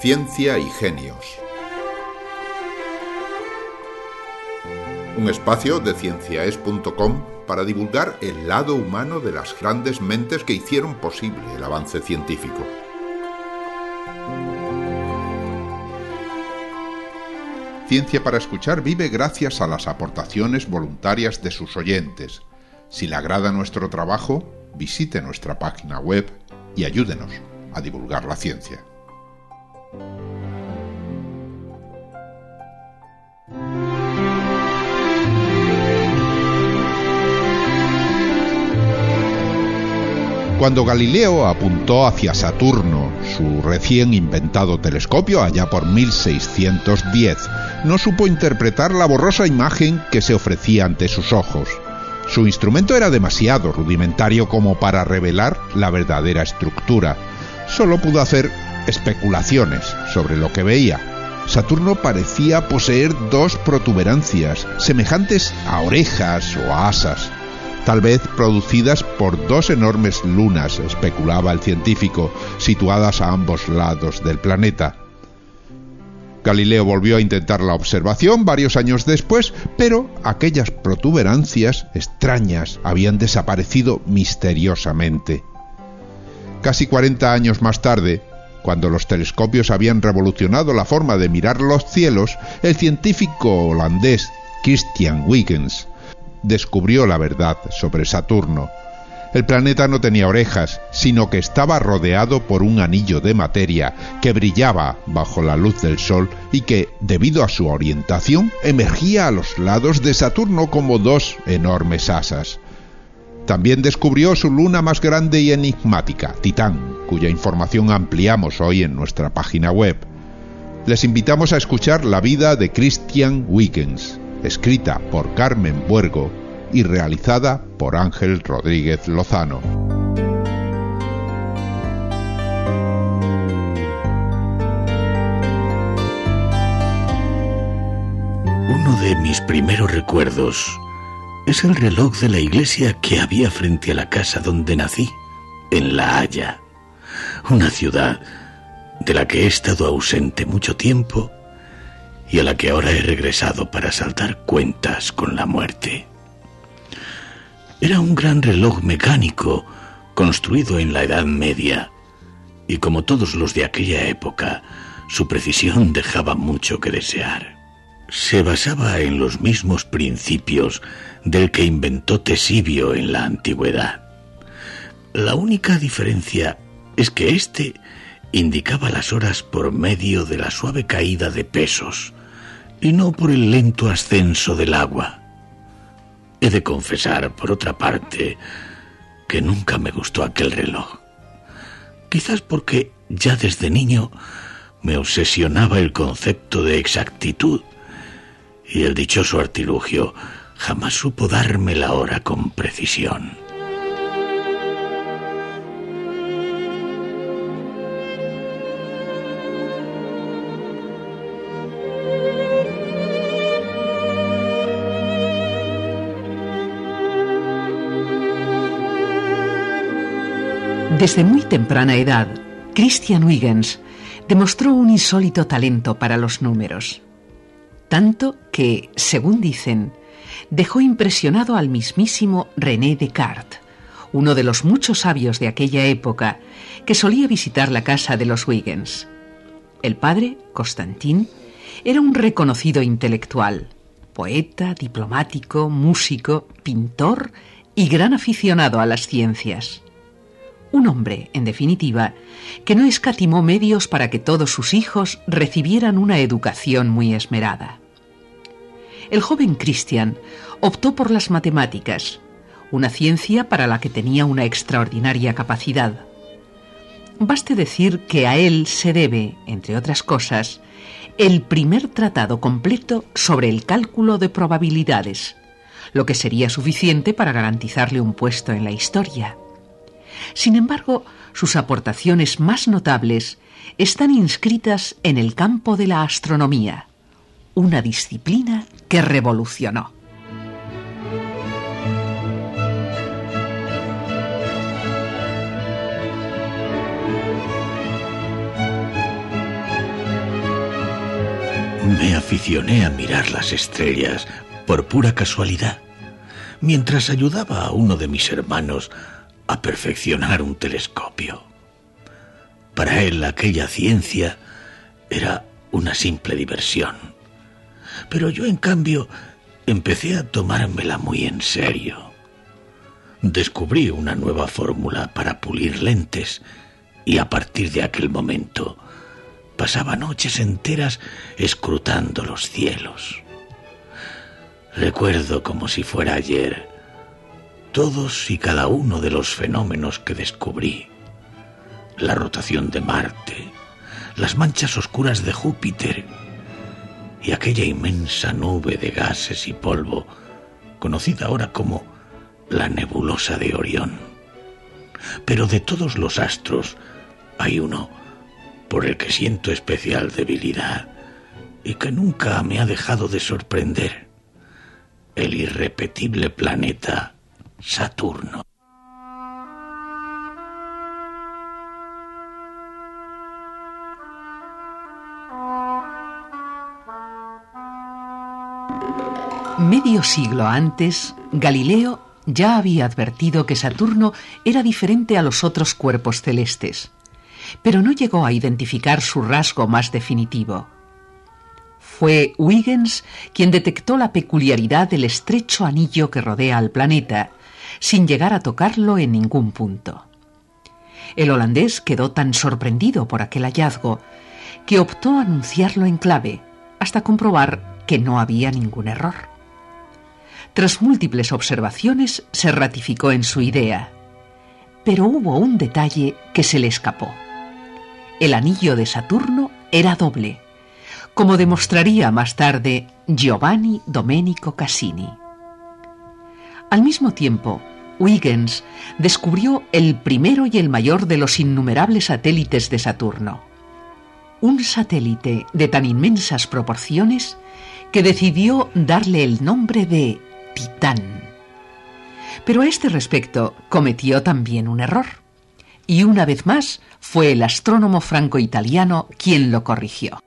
Ciencia y Genios. Un espacio de cienciaes.com para divulgar el lado humano de las grandes mentes que hicieron posible el avance científico. Ciencia para Escuchar vive gracias a las aportaciones voluntarias de sus oyentes. Si le agrada nuestro trabajo, visite nuestra página web y ayúdenos a divulgar la ciencia. Cuando Galileo apuntó hacia Saturno su recién inventado telescopio allá por 1610, no supo interpretar la borrosa imagen que se ofrecía ante sus ojos. Su instrumento era demasiado rudimentario como para revelar la verdadera estructura. Solo pudo hacer especulaciones sobre lo que veía. Saturno parecía poseer dos protuberancias, semejantes a orejas o a asas tal vez producidas por dos enormes lunas, especulaba el científico, situadas a ambos lados del planeta. Galileo volvió a intentar la observación varios años después, pero aquellas protuberancias extrañas habían desaparecido misteriosamente. Casi 40 años más tarde, cuando los telescopios habían revolucionado la forma de mirar los cielos, el científico holandés Christian Huygens descubrió la verdad sobre Saturno. El planeta no tenía orejas, sino que estaba rodeado por un anillo de materia que brillaba bajo la luz del Sol y que, debido a su orientación, emergía a los lados de Saturno como dos enormes asas. También descubrió su luna más grande y enigmática, Titán, cuya información ampliamos hoy en nuestra página web. Les invitamos a escuchar la vida de Christian Wickens escrita por Carmen Buergo y realizada por Ángel Rodríguez Lozano. Uno de mis primeros recuerdos es el reloj de la iglesia que había frente a la casa donde nací, en La Haya, una ciudad de la que he estado ausente mucho tiempo y a la que ahora he regresado para saltar cuentas con la muerte. Era un gran reloj mecánico construido en la Edad Media, y como todos los de aquella época, su precisión dejaba mucho que desear. Se basaba en los mismos principios del que inventó Tesibio en la antigüedad. La única diferencia es que éste indicaba las horas por medio de la suave caída de pesos, y no por el lento ascenso del agua. He de confesar, por otra parte, que nunca me gustó aquel reloj. Quizás porque ya desde niño me obsesionaba el concepto de exactitud y el dichoso artilugio jamás supo darme la hora con precisión. Desde muy temprana edad, Christian Huygens demostró un insólito talento para los números. Tanto que, según dicen, dejó impresionado al mismísimo René Descartes, uno de los muchos sabios de aquella época que solía visitar la casa de los Huygens. El padre, Constantin, era un reconocido intelectual, poeta, diplomático, músico, pintor y gran aficionado a las ciencias. Un hombre, en definitiva, que no escatimó medios para que todos sus hijos recibieran una educación muy esmerada. El joven Christian optó por las matemáticas, una ciencia para la que tenía una extraordinaria capacidad. Baste decir que a él se debe, entre otras cosas, el primer tratado completo sobre el cálculo de probabilidades, lo que sería suficiente para garantizarle un puesto en la historia. Sin embargo, sus aportaciones más notables están inscritas en el campo de la astronomía, una disciplina que revolucionó. Me aficioné a mirar las estrellas por pura casualidad, mientras ayudaba a uno de mis hermanos a perfeccionar un telescopio. Para él aquella ciencia era una simple diversión. Pero yo, en cambio, empecé a tomármela muy en serio. Descubrí una nueva fórmula para pulir lentes y a partir de aquel momento pasaba noches enteras escrutando los cielos. Recuerdo como si fuera ayer todos y cada uno de los fenómenos que descubrí. La rotación de Marte, las manchas oscuras de Júpiter y aquella inmensa nube de gases y polvo, conocida ahora como la nebulosa de Orión. Pero de todos los astros hay uno por el que siento especial debilidad y que nunca me ha dejado de sorprender, el irrepetible planeta Saturno. Medio siglo antes, Galileo ya había advertido que Saturno era diferente a los otros cuerpos celestes, pero no llegó a identificar su rasgo más definitivo. Fue Huygens quien detectó la peculiaridad del estrecho anillo que rodea al planeta, sin llegar a tocarlo en ningún punto. El holandés quedó tan sorprendido por aquel hallazgo que optó a anunciarlo en clave, hasta comprobar que no había ningún error. Tras múltiples observaciones, se ratificó en su idea. Pero hubo un detalle que se le escapó. El anillo de Saturno era doble, como demostraría más tarde Giovanni Domenico Cassini. Al mismo tiempo, Huygens descubrió el primero y el mayor de los innumerables satélites de Saturno. Un satélite de tan inmensas proporciones que decidió darle el nombre de Titán. Pero a este respecto cometió también un error. Y una vez más fue el astrónomo franco-italiano quien lo corrigió.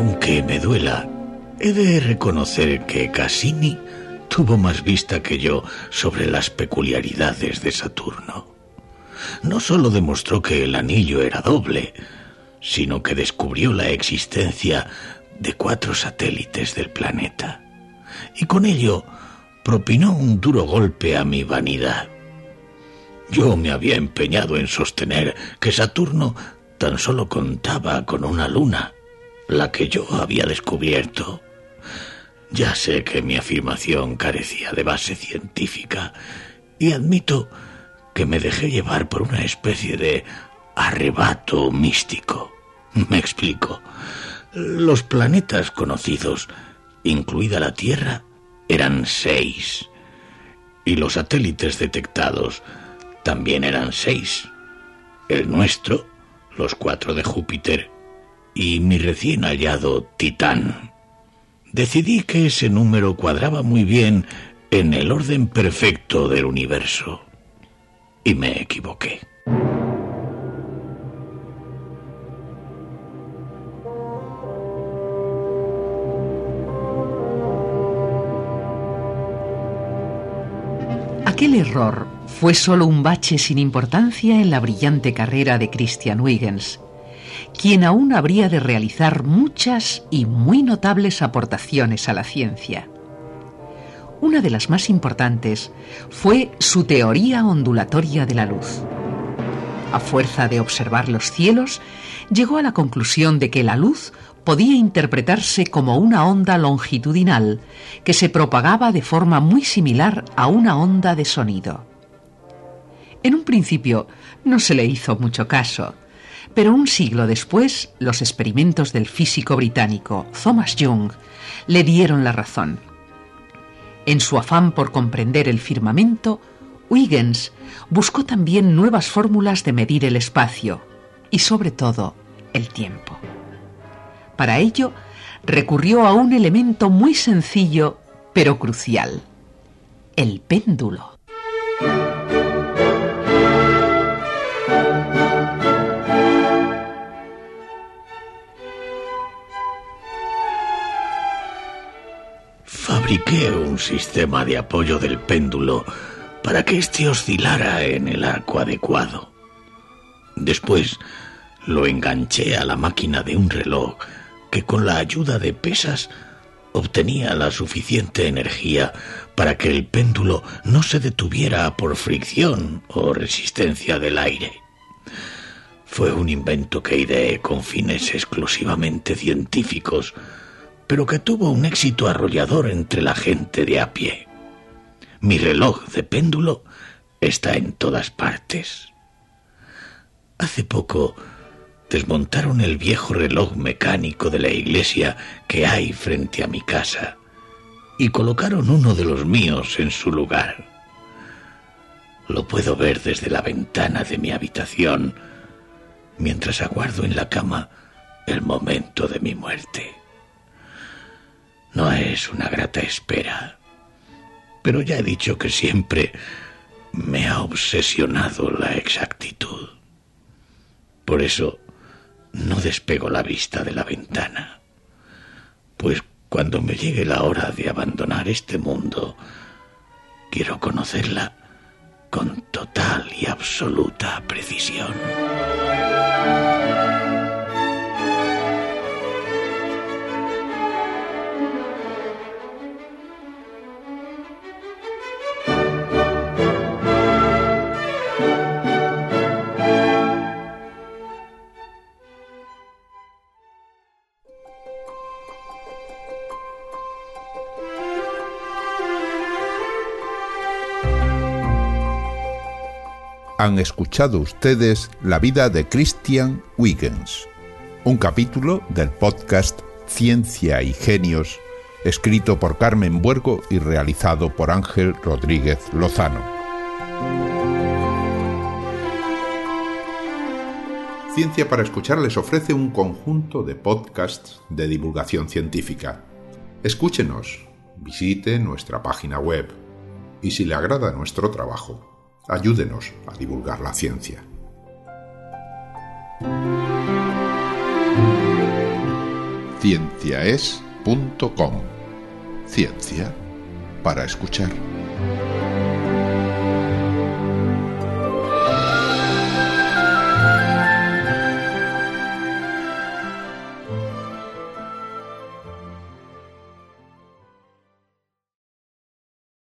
Aunque me duela, he de reconocer que Cassini tuvo más vista que yo sobre las peculiaridades de Saturno no sólo demostró que el anillo era doble, sino que descubrió la existencia de cuatro satélites del planeta. Y con ello propinó un duro golpe a mi vanidad. Yo me había empeñado en sostener que Saturno tan solo contaba con una luna, la que yo había descubierto. Ya sé que mi afirmación carecía de base científica y admito que me dejé llevar por una especie de arrebato místico. Me explico. Los planetas conocidos, incluida la Tierra, eran seis. Y los satélites detectados también eran seis. El nuestro, los cuatro de Júpiter y mi recién hallado Titán. Decidí que ese número cuadraba muy bien en el orden perfecto del universo y me equivoqué. Aquel error fue solo un bache sin importancia en la brillante carrera de Christian Huygens, quien aún habría de realizar muchas y muy notables aportaciones a la ciencia. Una de las más importantes fue su teoría ondulatoria de la luz. A fuerza de observar los cielos, llegó a la conclusión de que la luz podía interpretarse como una onda longitudinal que se propagaba de forma muy similar a una onda de sonido. En un principio no se le hizo mucho caso, pero un siglo después los experimentos del físico británico Thomas Young le dieron la razón. En su afán por comprender el firmamento, Huygens buscó también nuevas fórmulas de medir el espacio y sobre todo el tiempo. Para ello, recurrió a un elemento muy sencillo pero crucial, el péndulo. Fabriqué un sistema de apoyo del péndulo para que éste oscilara en el arco adecuado. Después lo enganché a la máquina de un reloj que con la ayuda de pesas obtenía la suficiente energía para que el péndulo no se detuviera por fricción o resistencia del aire. Fue un invento que ideé con fines exclusivamente científicos, pero que tuvo un éxito arrollador entre la gente de a pie. Mi reloj de péndulo está en todas partes. Hace poco desmontaron el viejo reloj mecánico de la iglesia que hay frente a mi casa y colocaron uno de los míos en su lugar. Lo puedo ver desde la ventana de mi habitación mientras aguardo en la cama el momento de mi muerte. No es una grata espera, pero ya he dicho que siempre me ha obsesionado la exactitud. Por eso no despego la vista de la ventana, pues cuando me llegue la hora de abandonar este mundo, quiero conocerla con total y absoluta precisión. Han escuchado ustedes la vida de Christian Huygens, un capítulo del podcast Ciencia y Genios, escrito por Carmen Buergo y realizado por Ángel Rodríguez Lozano. Ciencia para Escuchar les ofrece un conjunto de podcasts de divulgación científica. Escúchenos, visite nuestra página web y si le agrada nuestro trabajo, ayúdenos a divulgar la ciencia. Cienciaes.com Ciencia para escuchar.